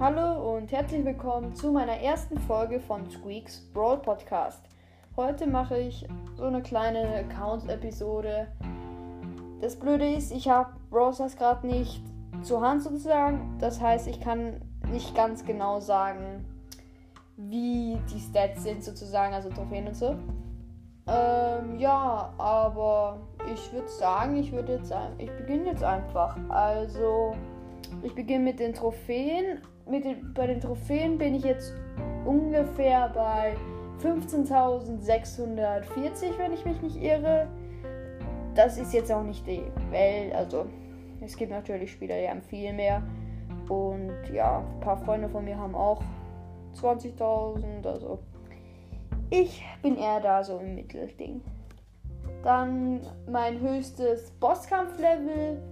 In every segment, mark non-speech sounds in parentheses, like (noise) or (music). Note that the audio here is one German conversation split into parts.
Hallo und herzlich willkommen zu meiner ersten Folge von Squeaks Brawl Podcast. Heute mache ich so eine kleine Account-Episode. Das Blöde ist, ich habe Browsers gerade nicht zur Hand sozusagen. Das heißt, ich kann nicht ganz genau sagen, wie die Stats sind sozusagen, also Trophäen und so. Ähm, ja, aber ich würde sagen, ich würde jetzt, ich beginne jetzt einfach. Also, ich beginne mit den Trophäen. Mit den, bei den Trophäen bin ich jetzt ungefähr bei 15.640, wenn ich mich nicht irre. Das ist jetzt auch nicht die Welt, also es gibt natürlich Spieler, die haben viel mehr. Und ja, ein paar Freunde von mir haben auch 20.000, also ich bin eher da so im Mittelding. Dann mein höchstes Bosskampflevel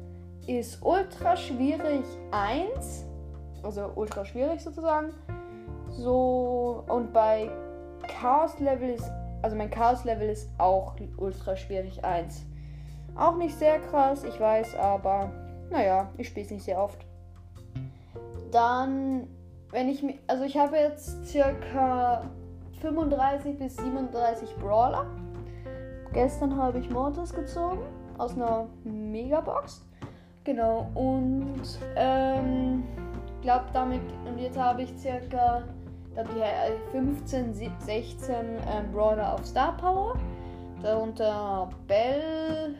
ist ultra schwierig 1. Also ultra schwierig sozusagen. So, und bei Chaos Level ist, also mein Chaos Level ist auch ultra schwierig 1. Auch nicht sehr krass, ich weiß, aber naja, ich spiele es nicht sehr oft. Dann, wenn ich mich, also ich habe jetzt circa 35 bis 37 Brawler. Gestern habe ich Mortis gezogen aus einer Megabox. Genau, und ähm, glaube damit, und jetzt habe ich circa glaub, die 15, 16 ähm, Brawler auf Star Power. Darunter Bell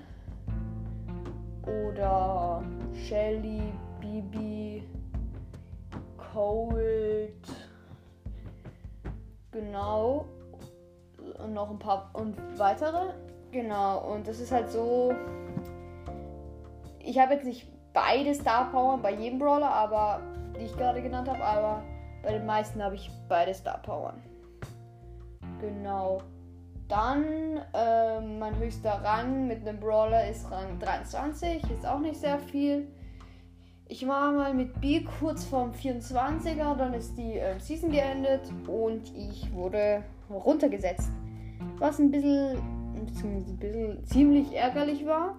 oder Shelly, Bibi, Cold, Genau. Und noch ein paar und weitere. Genau. Und das ist halt so. Ich habe jetzt nicht beide Star Power bei jedem Brawler, aber die ich gerade genannt habe, aber bei den meisten habe ich beide Star Power. Genau. Dann äh, mein höchster Rang mit einem Brawler ist Rang 23, ist auch nicht sehr viel. Ich war mal mit B kurz vorm 24er, dann ist die äh, Season geendet und ich wurde runtergesetzt. Was ein bisschen, ein bisschen ziemlich ärgerlich war.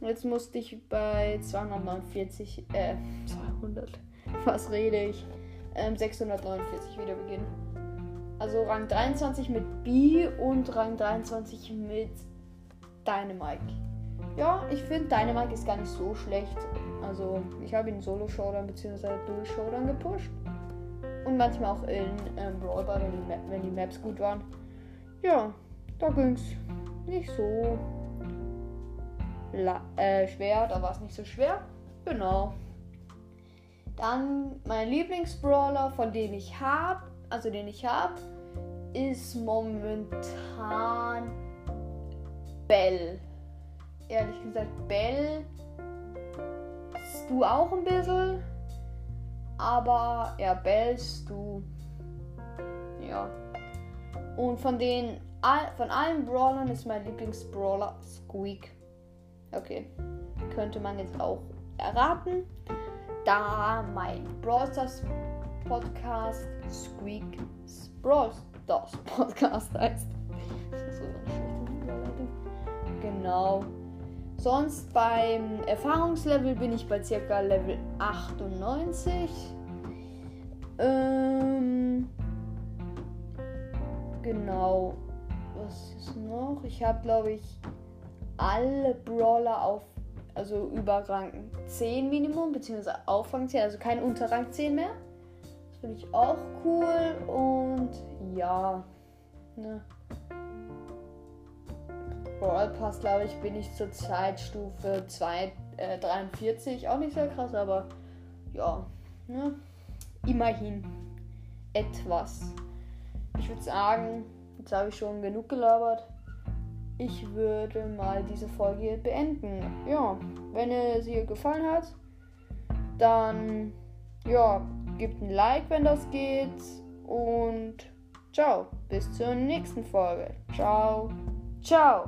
Jetzt musste ich bei 249, äh, 200, was rede ich, ähm, 649 wieder beginnen. Also Rang 23 mit B und Rang 23 mit Dynamite. Ja, ich finde Dynamite ist gar nicht so schlecht. Also ich habe ihn Solo Showdown bzw. Dual Showdown gepusht. Und manchmal auch in ähm, Brawl wenn die, wenn die Maps gut waren. Ja, da ging es nicht so äh, schwer, da war es nicht so schwer. Genau. Dann mein Lieblingsbrawler, von dem ich habe, also den ich habe, ist momentan Bell. Ehrlich gesagt, Bell du auch ein bisschen. Aber ja, bellst du. Ja. Und von den von allen Brawlern ist mein Lieblingsbrawler Squeak. Okay. Könnte man jetzt auch erraten. Da mein Brawl Stars Podcast Squeaks Brawl Stars Podcast (laughs) heißt. So. Genau. Sonst beim Erfahrungslevel bin ich bei circa Level 98. Ähm, genau. Was ist noch? Ich habe, glaube ich, alle Brawler auf, also über Rang 10 Minimum, beziehungsweise auf Rang 10, also kein unter Rang 10 mehr. Das finde ich auch cool und ja. Ne. Brawl Pass, glaube ich, bin ich zur Zeitstufe 2, äh, 43. Auch nicht sehr krass, aber ja, ne? immerhin etwas. Ich würde sagen, jetzt habe ich schon genug gelabert. Ich würde mal diese Folge beenden. Ja, wenn es dir gefallen hat, dann ja, gebt ein Like, wenn das geht. Und ciao, bis zur nächsten Folge. Ciao. Ciao!